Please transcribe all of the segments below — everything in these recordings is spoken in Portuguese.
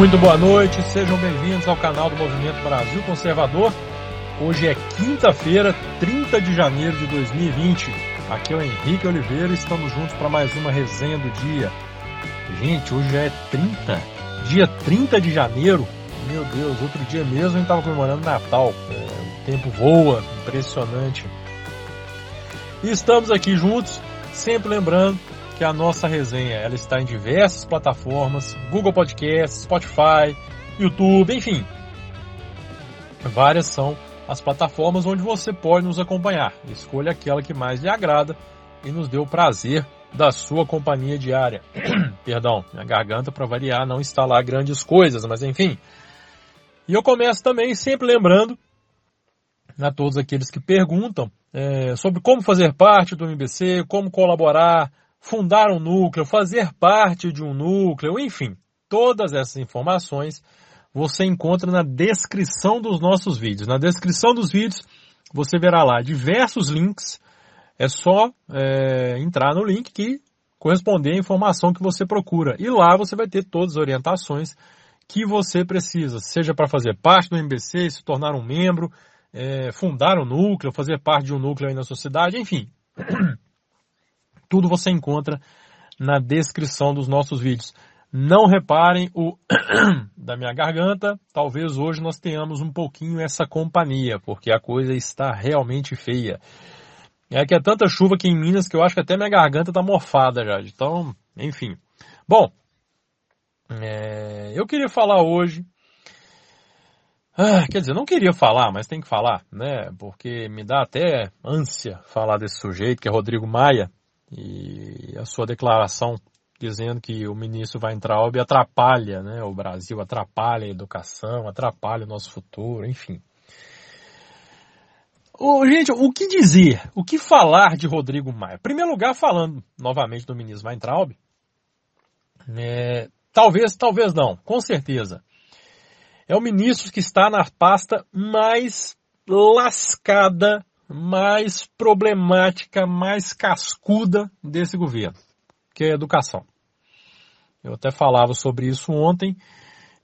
Muito boa noite, sejam bem-vindos ao canal do Movimento Brasil Conservador. Hoje é quinta-feira, 30 de janeiro de 2020. Aqui é o Henrique Oliveira e estamos juntos para mais uma resenha do dia. Gente, hoje já é 30, dia 30 de janeiro. Meu Deus, outro dia mesmo a gente estava comemorando Natal. É, o tempo voa, impressionante. E estamos aqui juntos, sempre lembrando que a nossa resenha ela está em diversas plataformas, Google Podcasts, Spotify, YouTube, enfim. Várias são as plataformas onde você pode nos acompanhar. Escolha aquela que mais lhe agrada e nos dê o prazer da sua companhia diária. Perdão, minha garganta para variar não está lá grandes coisas, mas enfim. E eu começo também sempre lembrando a todos aqueles que perguntam é, sobre como fazer parte do MBC, como colaborar, fundar um núcleo, fazer parte de um núcleo, enfim, todas essas informações você encontra na descrição dos nossos vídeos. Na descrição dos vídeos você verá lá diversos links. É só é, entrar no link que corresponder à informação que você procura. E lá você vai ter todas as orientações que você precisa, seja para fazer parte do MBC, se tornar um membro, é, fundar um núcleo, fazer parte de um núcleo aí na sociedade, enfim. Tudo você encontra na descrição dos nossos vídeos. Não reparem o da minha garganta. Talvez hoje nós tenhamos um pouquinho essa companhia, porque a coisa está realmente feia. É que é tanta chuva aqui em Minas que eu acho que até minha garganta está morfada já. Então, enfim. Bom, é, eu queria falar hoje. Ah, quer dizer, não queria falar, mas tem que falar, né? Porque me dá até ânsia falar desse sujeito, que é Rodrigo Maia, e a sua declaração dizendo que o ministro e atrapalha né, o Brasil, atrapalha a educação, atrapalha o nosso futuro, enfim. Oh, gente, o que dizer? O que falar de Rodrigo Maia? Em primeiro lugar, falando novamente do ministro Weintraub, é, talvez, talvez não, com certeza. É o ministro que está na pasta mais lascada mais problemática, mais cascuda desse governo, que é a educação. Eu até falava sobre isso ontem,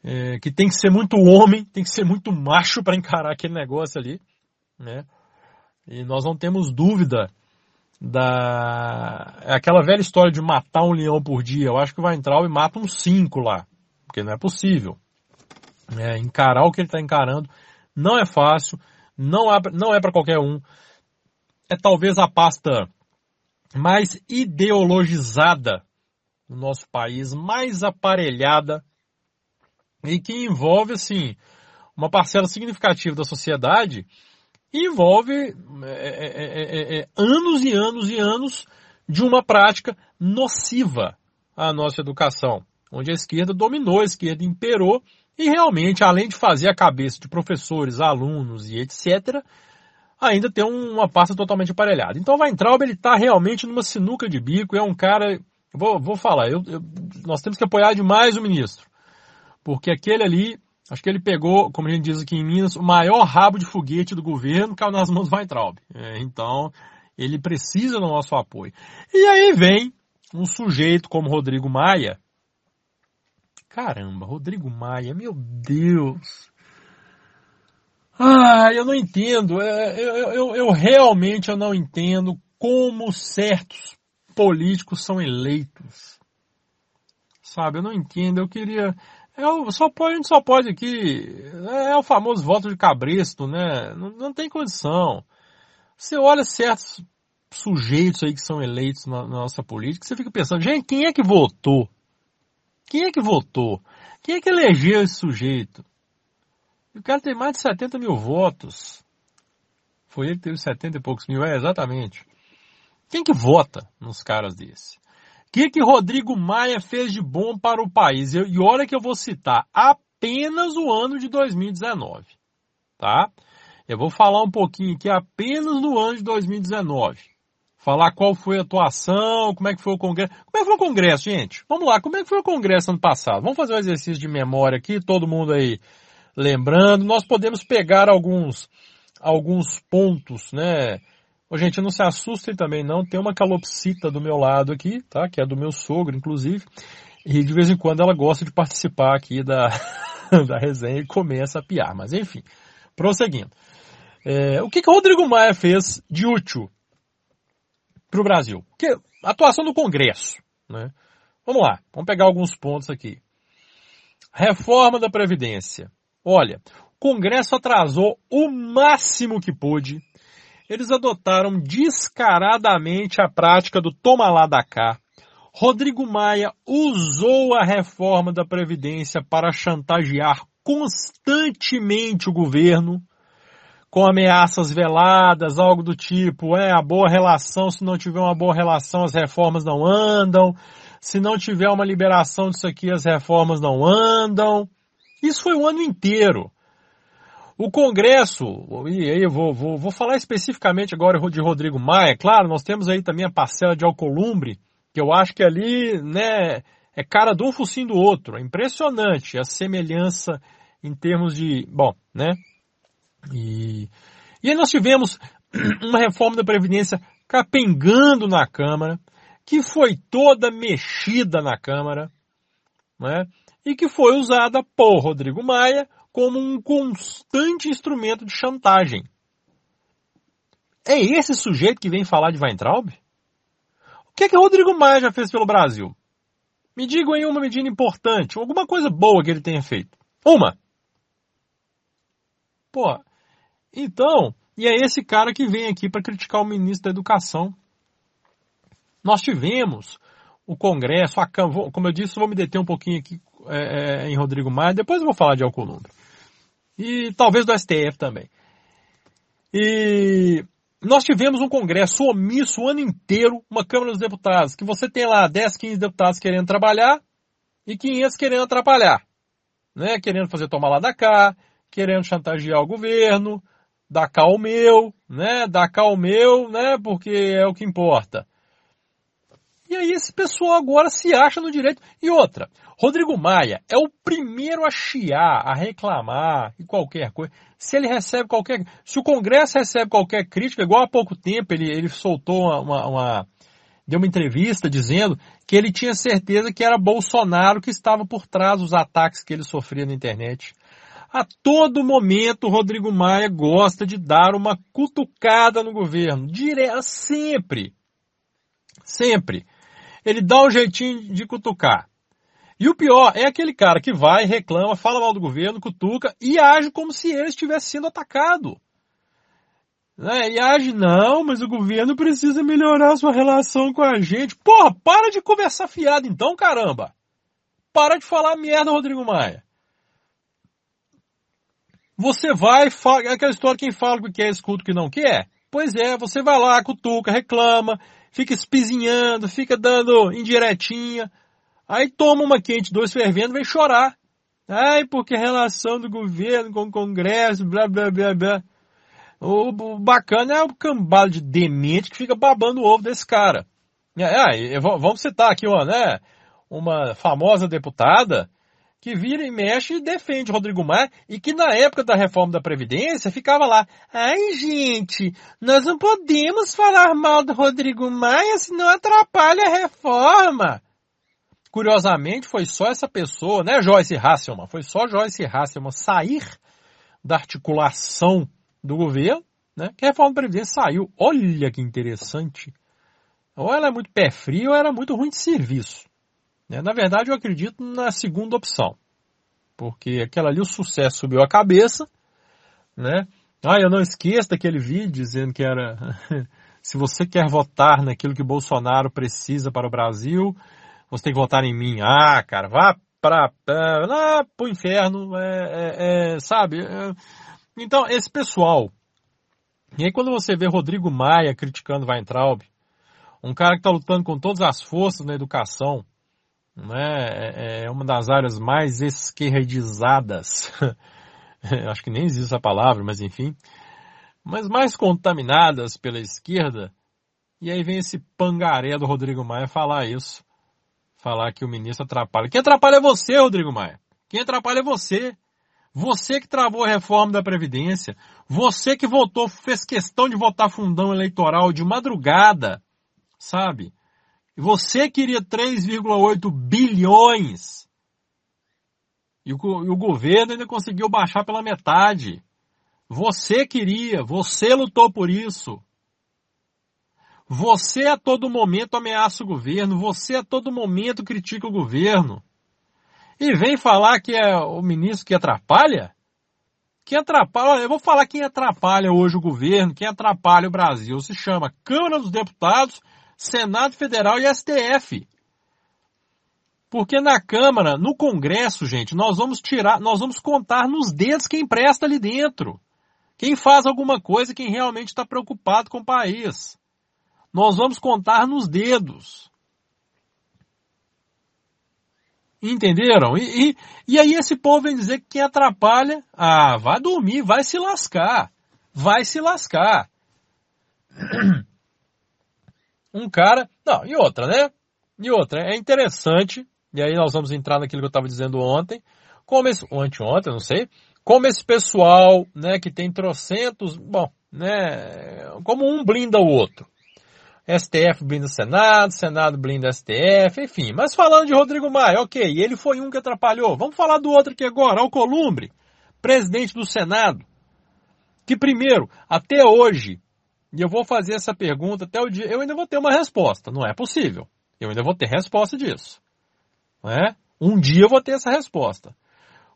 é, que tem que ser muito homem, tem que ser muito macho para encarar aquele negócio ali, né? E nós não temos dúvida da é aquela velha história de matar um leão por dia. Eu acho que vai entrar e mata uns cinco lá, porque não é possível. É, encarar o que ele está encarando não é fácil não, há, não é para qualquer um. É talvez a pasta mais ideologizada no nosso país, mais aparelhada e que envolve, assim, uma parcela significativa da sociedade envolve é é, é, é, é, anos e anos e anos de uma prática nociva à nossa educação, onde a esquerda dominou, a esquerda imperou e realmente, além de fazer a cabeça de professores, alunos e etc., ainda tem uma pasta totalmente aparelhada. Então o Weintraub ele está realmente numa sinuca de bico, é um cara, vou, vou falar, eu, eu, nós temos que apoiar demais o ministro, porque aquele ali, acho que ele pegou, como a gente diz aqui em Minas, o maior rabo de foguete do governo caiu nas mãos do Weintraub. É, então ele precisa do nosso apoio. E aí vem um sujeito como Rodrigo Maia, Caramba, Rodrigo Maia, meu Deus. Ah, eu não entendo. É, eu, eu, eu realmente eu não entendo como certos políticos são eleitos. Sabe, eu não entendo. Eu queria. Eu só pode, a gente só pode aqui. É, é o famoso voto de cabresto, né? Não, não tem condição. Você olha certos sujeitos aí que são eleitos na, na nossa política, você fica pensando, gente, quem é que votou? Quem é que votou? Quem é que elegeu esse sujeito? O cara tem mais de 70 mil votos. Foi ele que teve 70 e poucos mil, é, exatamente. Quem que vota nos caras desse? O que que Rodrigo Maia fez de bom para o país? E olha que eu vou citar apenas o ano de 2019, tá? Eu vou falar um pouquinho aqui apenas no ano de 2019 falar qual foi a atuação, como é que foi o congresso. Como é que foi o congresso, gente? Vamos lá, como é que foi o congresso ano passado? Vamos fazer um exercício de memória aqui, todo mundo aí lembrando. Nós podemos pegar alguns alguns pontos, né? Ô, gente, não se assustem também não, tem uma calopsita do meu lado aqui, tá? Que é do meu sogro, inclusive. E de vez em quando ela gosta de participar aqui da, da resenha e começa a piar. Mas enfim, prosseguindo. É, o que, que o Rodrigo Maia fez de útil para o Brasil? Que, atuação do Congresso. Né? Vamos lá, vamos pegar alguns pontos aqui. Reforma da Previdência. Olha, o Congresso atrasou o máximo que pôde. Eles adotaram descaradamente a prática do toma lá da cá. Rodrigo Maia usou a reforma da Previdência para chantagear constantemente o governo com ameaças veladas, algo do tipo, é a boa relação, se não tiver uma boa relação as reformas não andam, se não tiver uma liberação disso aqui as reformas não andam. Isso foi o ano inteiro. O Congresso, e aí eu vou, vou, vou falar especificamente agora de Rodrigo Maia, claro, nós temos aí também a parcela de Alcolumbre, que eu acho que ali, né, é cara de um focinho do outro. É impressionante a semelhança em termos de, bom, né? E, e aí nós tivemos uma reforma da Previdência capengando na Câmara, que foi toda mexida na Câmara, né? E que foi usada por Rodrigo Maia como um constante instrumento de chantagem. É esse sujeito que vem falar de Weintraub? O que é que Rodrigo Maia já fez pelo Brasil? Me digam aí uma medida importante, alguma coisa boa que ele tenha feito. Uma. Pô, então, e é esse cara que vem aqui para criticar o ministro da Educação. Nós tivemos o Congresso, a Câmara, como eu disse, vou me deter um pouquinho aqui é, é, em Rodrigo Maia, depois eu vou falar de Alcolumbre. E talvez do STF também. E nós tivemos um congresso omisso o ano inteiro, uma Câmara dos Deputados, que você tem lá 10, 15 deputados querendo trabalhar e 500 querendo atrapalhar. Né? Querendo fazer tomar lá da cá, querendo chantagear o governo, da cá o meu, né? Da cá o meu, né? Porque é o que importa. E aí esse pessoal agora se acha no direito. E outra, Rodrigo Maia é o primeiro a chiar, a reclamar e qualquer coisa. Se ele recebe qualquer. Se o Congresso recebe qualquer crítica, igual há pouco tempo ele, ele soltou uma, uma, uma deu uma entrevista dizendo que ele tinha certeza que era Bolsonaro que estava por trás dos ataques que ele sofria na internet. A todo momento, Rodrigo Maia gosta de dar uma cutucada no governo. Dire... Sempre. Sempre. Ele dá um jeitinho de cutucar. E o pior é aquele cara que vai, reclama, fala mal do governo, cutuca e age como se ele estivesse sendo atacado. Né? E age, não, mas o governo precisa melhorar sua relação com a gente. Porra, para de conversar fiado então, caramba. Para de falar merda, Rodrigo Maia. Você vai, fala, é aquela história, quem fala que quer, escuta o que não quer. Pois é, você vai lá, cutuca, reclama, fica espizinhando, fica dando indiretinha. Aí toma uma quente, dois fervendo, vem chorar. Ai, porque relação do governo com o Congresso, blá, blá, blá, blá. O, o bacana é o cambalo de demente que fica babando o ovo desse cara. É, vamos citar aqui, ó, né? Uma famosa deputada que vira e mexe e defende Rodrigo Maia e que na época da reforma da Previdência ficava lá, ai gente, nós não podemos falar mal do Rodrigo Maia senão atrapalha a reforma. Curiosamente, foi só essa pessoa, né, Joyce Hasselman, foi só Joyce Hasselman sair da articulação do governo, né, que a reforma da Previdência saiu. Olha que interessante. Ou ela é muito pé frio ou era muito ruim de serviço. Né. Na verdade, eu acredito na segunda opção. Porque aquela ali, o sucesso subiu a cabeça, né? Ah, eu não esqueço daquele vídeo dizendo que era se você quer votar naquilo que Bolsonaro precisa para o Brasil, você tem que votar em mim. Ah, cara, vá para lá pro inferno, é, é, é, sabe? É, então, esse pessoal. E aí quando você vê Rodrigo Maia criticando Weintraub, um cara que está lutando com todas as forças na educação, né, é, é uma das áreas mais esquerdizadas, acho que nem existe essa palavra, mas enfim, mas mais contaminadas pela esquerda, e aí vem esse pangaré do Rodrigo Maia falar isso falar que o ministro atrapalha. Quem atrapalha é você, Rodrigo Maia. Quem atrapalha é você. Você que travou a reforma da Previdência. Você que votou, fez questão de votar fundão eleitoral de madrugada. Sabe? E você queria 3,8 bilhões. E o, e o governo ainda conseguiu baixar pela metade. Você queria, você lutou por isso. Você a todo momento ameaça o governo, você a todo momento critica o governo. E vem falar que é o ministro que atrapalha? Quem atrapalha, eu vou falar quem atrapalha hoje o governo, quem atrapalha o Brasil. Se chama Câmara dos Deputados, Senado Federal e STF. Porque na Câmara, no Congresso, gente, nós vamos tirar, nós vamos contar nos dedos quem presta ali dentro. Quem faz alguma coisa, quem realmente está preocupado com o país. Nós vamos contar nos dedos. Entenderam? E, e, e, aí esse povo vem dizer que quem atrapalha, ah, vai dormir, vai se lascar. Vai se lascar. Um cara. Não, e outra, né? E outra, é interessante, e aí nós vamos entrar naquilo que eu estava dizendo ontem, como esse, ou anteontem, não sei, como esse pessoal, né, que tem trocentos, bom, né, como um blinda o outro. STF blinda Senado, Senado blinda STF, enfim. Mas falando de Rodrigo Maia, ok, ele foi um que atrapalhou. Vamos falar do outro aqui agora, Alcolumbre, presidente do Senado, que primeiro, até hoje, e eu vou fazer essa pergunta até o dia, eu ainda vou ter uma resposta, não é possível. Eu ainda vou ter resposta disso. Não é? Um dia eu vou ter essa resposta.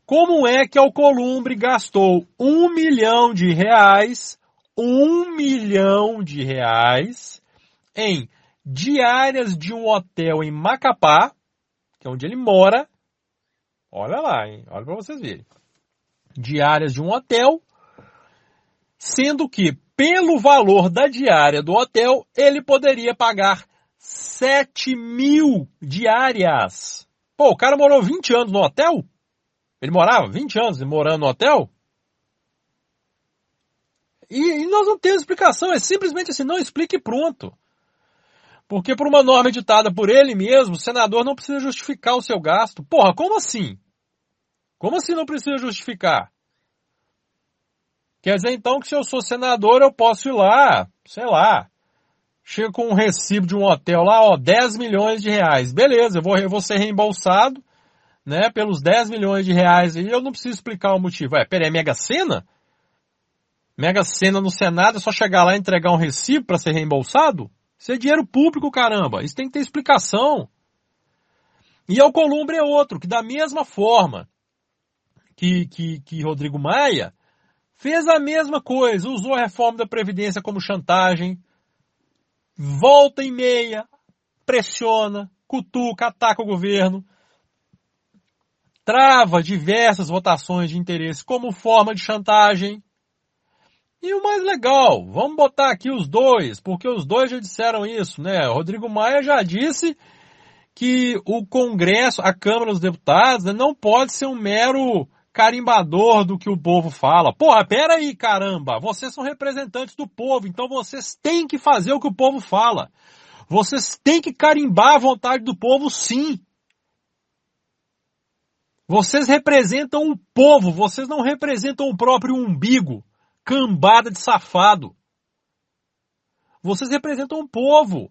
Como é que Alcolumbre gastou um milhão de reais, um milhão de reais, em diárias de um hotel em Macapá, que é onde ele mora. Olha lá, hein? Olha para vocês verem. Diárias de um hotel, sendo que pelo valor da diária do hotel, ele poderia pagar 7 mil diárias. Pô, o cara morou 20 anos no hotel? Ele morava 20 anos morando no hotel? E, e nós não temos explicação, é simplesmente assim, não explique pronto. Porque por uma norma editada por ele mesmo, o senador não precisa justificar o seu gasto. Porra, como assim? Como assim não precisa justificar? Quer dizer então que se eu sou senador eu posso ir lá, sei lá, chego com um recibo de um hotel lá, ó, 10 milhões de reais. Beleza, eu vou, eu vou ser reembolsado, né, pelos 10 milhões de reais e eu não preciso explicar o motivo. É, peraí, é Mega Sena? Mega Sena no Senado é só chegar lá e entregar um recibo para ser reembolsado? Isso é dinheiro público, caramba. Isso tem que ter explicação. E Alcolumbre é outro, que da mesma forma que, que, que Rodrigo Maia, fez a mesma coisa, usou a reforma da Previdência como chantagem, volta e meia, pressiona, cutuca, ataca o governo, trava diversas votações de interesse como forma de chantagem. E o mais legal, vamos botar aqui os dois, porque os dois já disseram isso, né? Rodrigo Maia já disse que o Congresso, a Câmara dos Deputados, né, não pode ser um mero carimbador do que o povo fala. Porra, pera aí, caramba, vocês são representantes do povo, então vocês têm que fazer o que o povo fala. Vocês têm que carimbar a vontade do povo, sim. Vocês representam o povo, vocês não representam o próprio umbigo cambada de safado. Vocês representam um povo.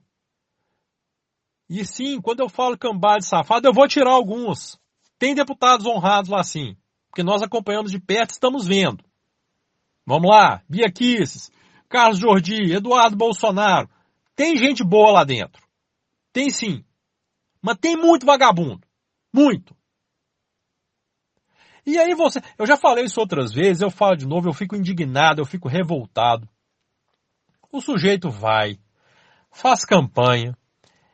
E sim, quando eu falo cambada de safado, eu vou tirar alguns. Tem deputados honrados lá sim. Porque nós acompanhamos de perto estamos vendo. Vamos lá, Bia Kisses, Carlos Jordi, Eduardo Bolsonaro. Tem gente boa lá dentro. Tem sim. Mas tem muito vagabundo. Muito. E aí você, eu já falei isso outras vezes, eu falo de novo, eu fico indignado, eu fico revoltado. O sujeito vai, faz campanha,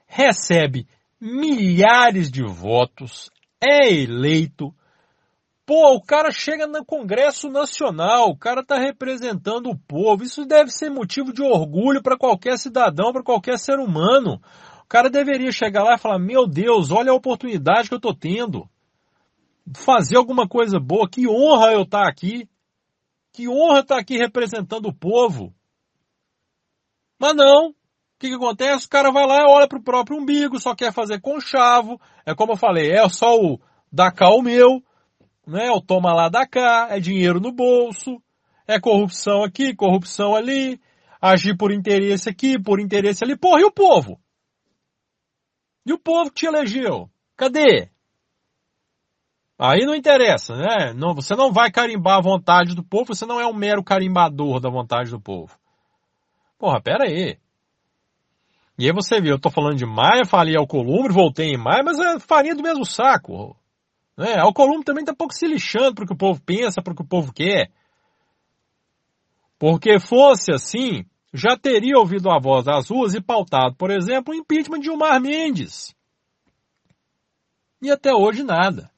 recebe milhares de votos, é eleito. Pô, o cara chega no Congresso Nacional, o cara está representando o povo. Isso deve ser motivo de orgulho para qualquer cidadão, para qualquer ser humano. O cara deveria chegar lá e falar: Meu Deus, olha a oportunidade que eu estou tendo fazer alguma coisa boa. Que honra eu estar aqui. Que honra estar aqui representando o povo. Mas não. O que, que acontece? O cara vai lá e olha para o próprio umbigo, só quer fazer conchavo. É como eu falei, é só o da cá o meu, né? O toma lá da cá, é dinheiro no bolso, é corrupção aqui, corrupção ali, agir por interesse aqui, por interesse ali. Porra, e o povo? E o povo que te elegeu? Cadê? Aí não interessa, né? Não, você não vai carimbar a vontade do povo, você não é um mero carimbador da vontade do povo. Porra, pera aí. E aí você viu, eu tô falando de Maia, falei Alcolumbre, voltei em Maia, mas é farinha do mesmo saco. Né? Alcolumbre também tá um pouco se lixando pro que o povo pensa, pro que o povo quer. Porque fosse assim, já teria ouvido a voz das ruas e pautado, por exemplo, o impeachment de Gilmar Mendes. E até hoje nada.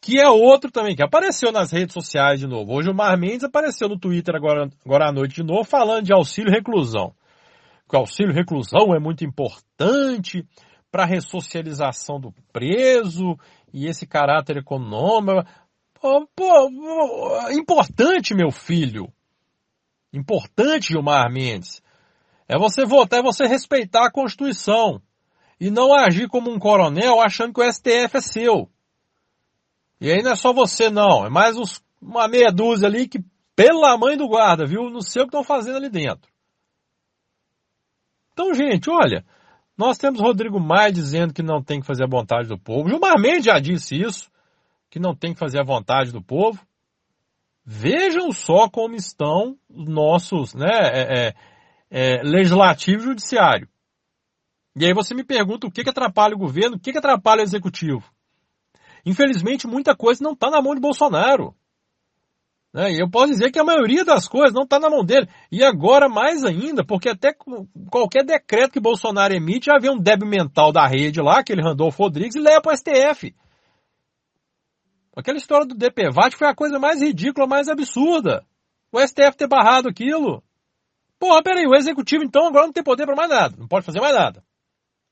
Que é outro também, que apareceu nas redes sociais de novo. Hoje o Mar Mendes apareceu no Twitter agora, agora à noite de novo, falando de auxílio reclusão. Que o auxílio reclusão é muito importante para a ressocialização do preso e esse caráter econômico. Pô, importante, meu filho. Importante, Gilmar Mendes. É você votar, é você respeitar a Constituição. E não agir como um coronel achando que o STF é seu. E aí não é só você não, é mais uns, uma meia dúzia ali que, pela mãe do guarda, viu? Não sei o que estão fazendo ali dentro. Então, gente, olha, nós temos Rodrigo Maia dizendo que não tem que fazer a vontade do povo. Gilmar Mendes já disse isso, que não tem que fazer a vontade do povo. Vejam só como estão os nossos, né, é, é, é, legislativo e judiciário. E aí você me pergunta o que, que atrapalha o governo, o que, que atrapalha o executivo. Infelizmente, muita coisa não está na mão de Bolsonaro. Né? E eu posso dizer que a maioria das coisas não está na mão dele. E agora mais ainda, porque até qualquer decreto que Bolsonaro emite, já vê um débil mental da rede lá, aquele Randolfo Rodrigues, e leva para o STF. Aquela história do DPVAT foi a coisa mais ridícula, mais absurda. O STF ter barrado aquilo. Porra, peraí, o executivo então agora não tem poder para mais nada, não pode fazer mais nada.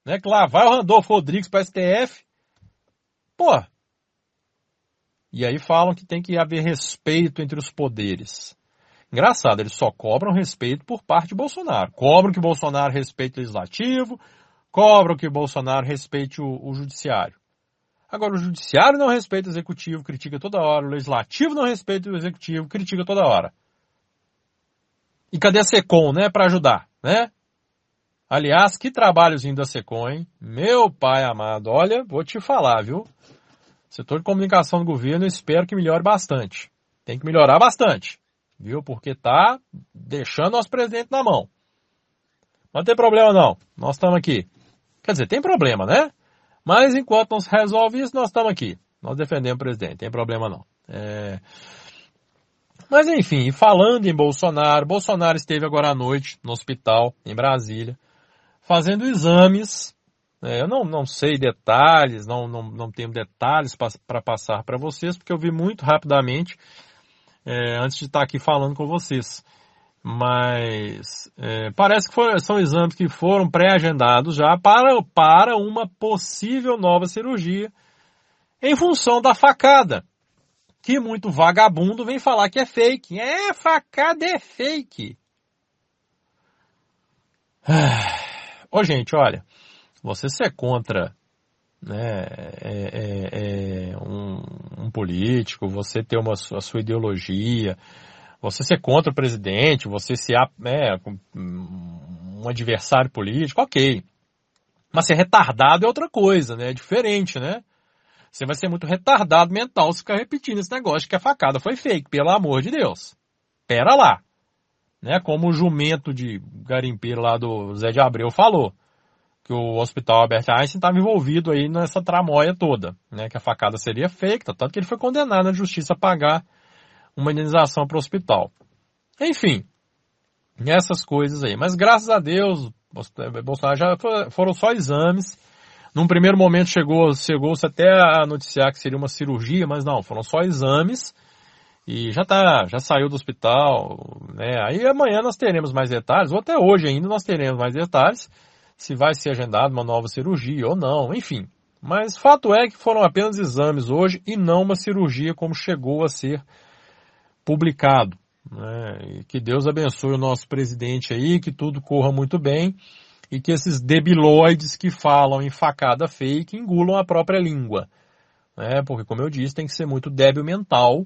Né? Que lá vai o Randolfo Rodrigues para STF. Porra, e aí falam que tem que haver respeito entre os poderes. Engraçado, eles só cobram respeito por parte de Bolsonaro. Cobram que Bolsonaro respeite o legislativo, cobram que Bolsonaro respeite o, o judiciário. Agora, o judiciário não respeita o executivo, critica toda hora. O legislativo não respeita o executivo, critica toda hora. E cadê a SECOM, né, para ajudar, né? Aliás, que trabalhozinho da SECOM, hein? Meu pai amado, olha, vou te falar, viu? Setor de comunicação do governo, eu espero que melhore bastante. Tem que melhorar bastante, viu? Porque tá deixando nosso presidente na mão. Não tem problema não, nós estamos aqui. Quer dizer, tem problema, né? Mas enquanto não se resolve isso, nós estamos aqui. Nós defendemos o presidente, tem problema não. É... Mas enfim, falando em Bolsonaro, Bolsonaro esteve agora à noite no hospital em Brasília, fazendo exames é, eu não, não sei detalhes, não, não, não tenho detalhes para passar para vocês, porque eu vi muito rapidamente é, antes de estar aqui falando com vocês. Mas é, parece que foram, são exames que foram pré-agendados já para, para uma possível nova cirurgia em função da facada. Que muito vagabundo vem falar que é fake. É, facada é fake. Ô, gente, olha. Você ser contra né, é, é, é um, um, político, você ter uma, a sua ideologia, você ser contra o presidente, você ser é, um adversário político, ok. Mas ser retardado é outra coisa, né? É diferente, né? Você vai ser muito retardado mental se ficar repetindo esse negócio que a facada foi fake, pelo amor de Deus. Pera lá. Né? Como o jumento de garimpeiro lá do Zé de Abreu falou que o Hospital Albert Einstein estava envolvido aí nessa tramóia toda, né? Que a facada seria fake, tanto que ele foi condenado na justiça a pagar uma indenização para o hospital. Enfim, essas coisas aí. Mas graças a Deus, Bolsonaro já foram só exames. Num primeiro momento chegou, chegou-se até a noticiar que seria uma cirurgia, mas não, foram só exames. E já tá, já saiu do hospital, né? Aí amanhã nós teremos mais detalhes, ou até hoje ainda nós teremos mais detalhes se vai ser agendada uma nova cirurgia ou não, enfim. Mas fato é que foram apenas exames hoje e não uma cirurgia como chegou a ser publicado. Né? que Deus abençoe o nosso presidente aí, que tudo corra muito bem e que esses debilóides que falam em facada fake engulam a própria língua. Né? Porque, como eu disse, tem que ser muito débil mental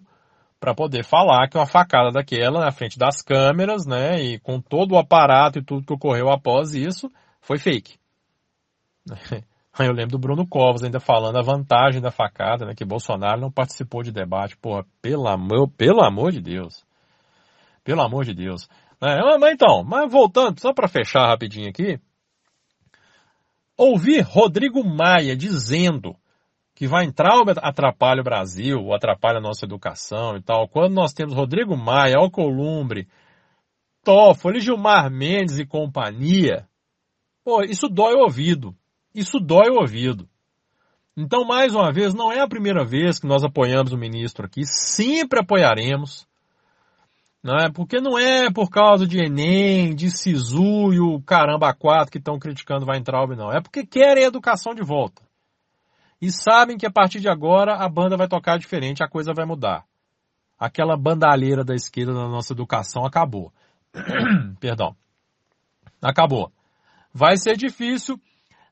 para poder falar que uma facada daquela na frente das câmeras, né, e com todo o aparato e tudo que ocorreu após isso, foi fake. Eu lembro do Bruno Covas ainda falando a vantagem da facada, né? Que Bolsonaro não participou de debate. Porra, pelo amor, pelo amor de Deus. Pelo amor de Deus. É, mas então, mas voltando, só para fechar rapidinho aqui. Ouvir Rodrigo Maia dizendo que vai entrar atrapalha o Brasil, ou atrapalha a nossa educação e tal, quando nós temos Rodrigo Maia, Alcolumbre, Toffoli, Gilmar Mendes e companhia, pô, isso dói o ouvido. Isso dói o ouvido. Então, mais uma vez, não é a primeira vez que nós apoiamos o ministro aqui, sempre apoiaremos. Não é? Porque não é por causa de Enem, de Sisu e o caramba quatro que estão criticando Weintraub, não. É porque querem a educação de volta. E sabem que a partir de agora a banda vai tocar diferente, a coisa vai mudar. Aquela bandalheira da esquerda na nossa educação acabou. Perdão. Acabou. Vai ser difícil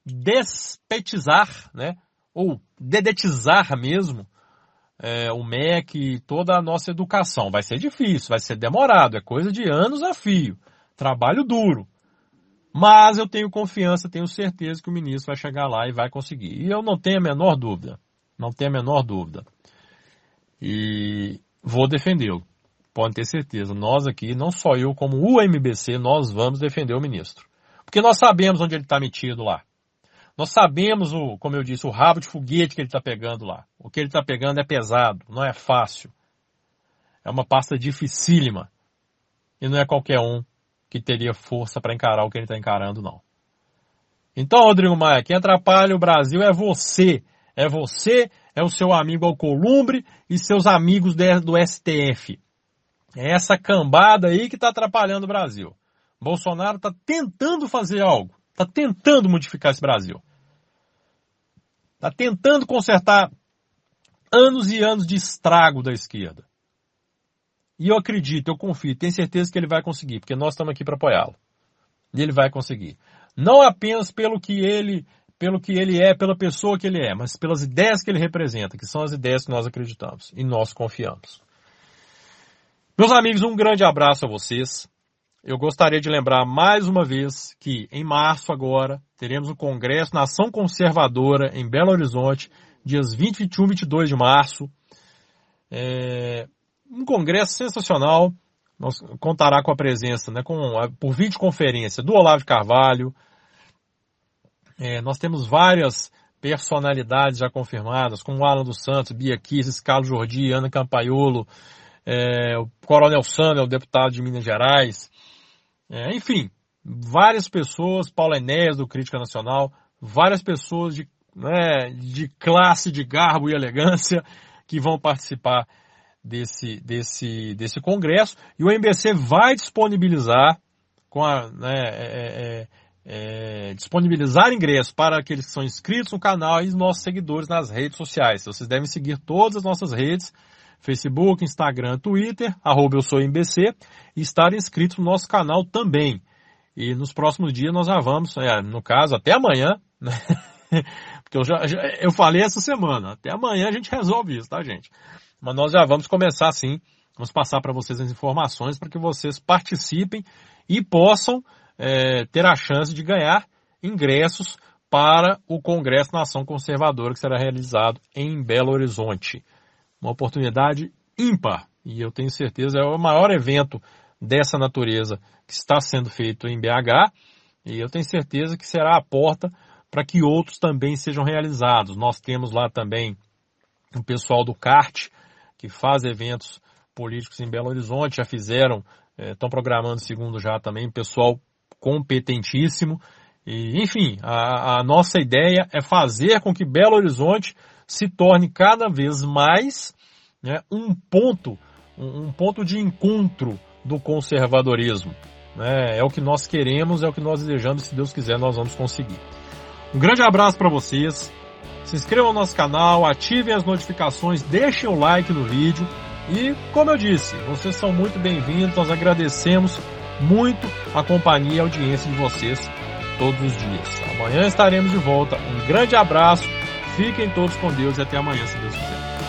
despetizar, né? Ou dedetizar mesmo é, o MEC e toda a nossa educação. Vai ser difícil, vai ser demorado, é coisa de anos a fio. Trabalho duro. Mas eu tenho confiança, tenho certeza que o ministro vai chegar lá e vai conseguir. E eu não tenho a menor dúvida. Não tenho a menor dúvida. E vou defendê-lo. Pode ter certeza. Nós aqui, não só eu, como o MBC, nós vamos defender o ministro. Porque nós sabemos onde ele está metido lá. Nós sabemos, o, como eu disse, o rabo de foguete que ele está pegando lá. O que ele está pegando é pesado, não é fácil. É uma pasta dificílima. E não é qualquer um que teria força para encarar o que ele está encarando, não. Então, Rodrigo Maia, quem atrapalha o Brasil é você. É você, é o seu amigo Alcolumbre e seus amigos do STF. É essa cambada aí que está atrapalhando o Brasil. Bolsonaro está tentando fazer algo. Está tentando modificar esse Brasil. Está tentando consertar anos e anos de estrago da esquerda. E eu acredito, eu confio, tenho certeza que ele vai conseguir, porque nós estamos aqui para apoiá-lo. E ele vai conseguir. Não apenas pelo que ele, pelo que ele é, pela pessoa que ele é, mas pelas ideias que ele representa, que são as ideias que nós acreditamos e nós confiamos. Meus amigos, um grande abraço a vocês eu gostaria de lembrar mais uma vez que em março agora teremos o Congresso Nação Conservadora em Belo Horizonte, dias 20, 21 e 22 de março. É um congresso sensacional. Nós contará com a presença, né, com, por videoconferência do Olavo Carvalho. É, nós temos várias personalidades já confirmadas, como Alan dos Santos, Bia Kisses, Carlos Jordi, Ana Campaiolo, é, o Coronel Sandro, o deputado de Minas Gerais, é, enfim, várias pessoas, Paulo Enéas do Crítica Nacional, várias pessoas de, né, de classe, de garbo e elegância que vão participar desse, desse, desse congresso e o MBC vai disponibilizar com a, né, é, é, é, disponibilizar ingressos para aqueles que são inscritos no canal e nossos seguidores nas redes sociais. Vocês devem seguir todas as nossas redes Facebook, Instagram, Twitter, arroba eu sou MBC, e estar inscrito no nosso canal também. E nos próximos dias nós já vamos, é, no caso, até amanhã, né? Porque eu, já, eu falei essa semana, até amanhã a gente resolve isso, tá, gente? Mas nós já vamos começar sim, vamos passar para vocês as informações para que vocês participem e possam é, ter a chance de ganhar ingressos para o Congresso Nação Conservadora que será realizado em Belo Horizonte uma oportunidade ímpar. E eu tenho certeza é o maior evento dessa natureza que está sendo feito em BH. E eu tenho certeza que será a porta para que outros também sejam realizados. Nós temos lá também o pessoal do CART, que faz eventos políticos em Belo Horizonte, já fizeram, é, estão programando segundo já também, pessoal competentíssimo. E, enfim, a, a nossa ideia é fazer com que Belo Horizonte se torne cada vez mais né, um ponto, um ponto de encontro do conservadorismo. Né? É o que nós queremos, é o que nós desejamos, se Deus quiser nós vamos conseguir. Um grande abraço para vocês. Se inscrevam no nosso canal, ativem as notificações, deixem o like no vídeo. E, como eu disse, vocês são muito bem-vindos, nós agradecemos muito a companhia e a audiência de vocês todos os dias. Amanhã estaremos de volta. Um grande abraço Fiquem todos com Deus e até amanhã, se Deus quiser.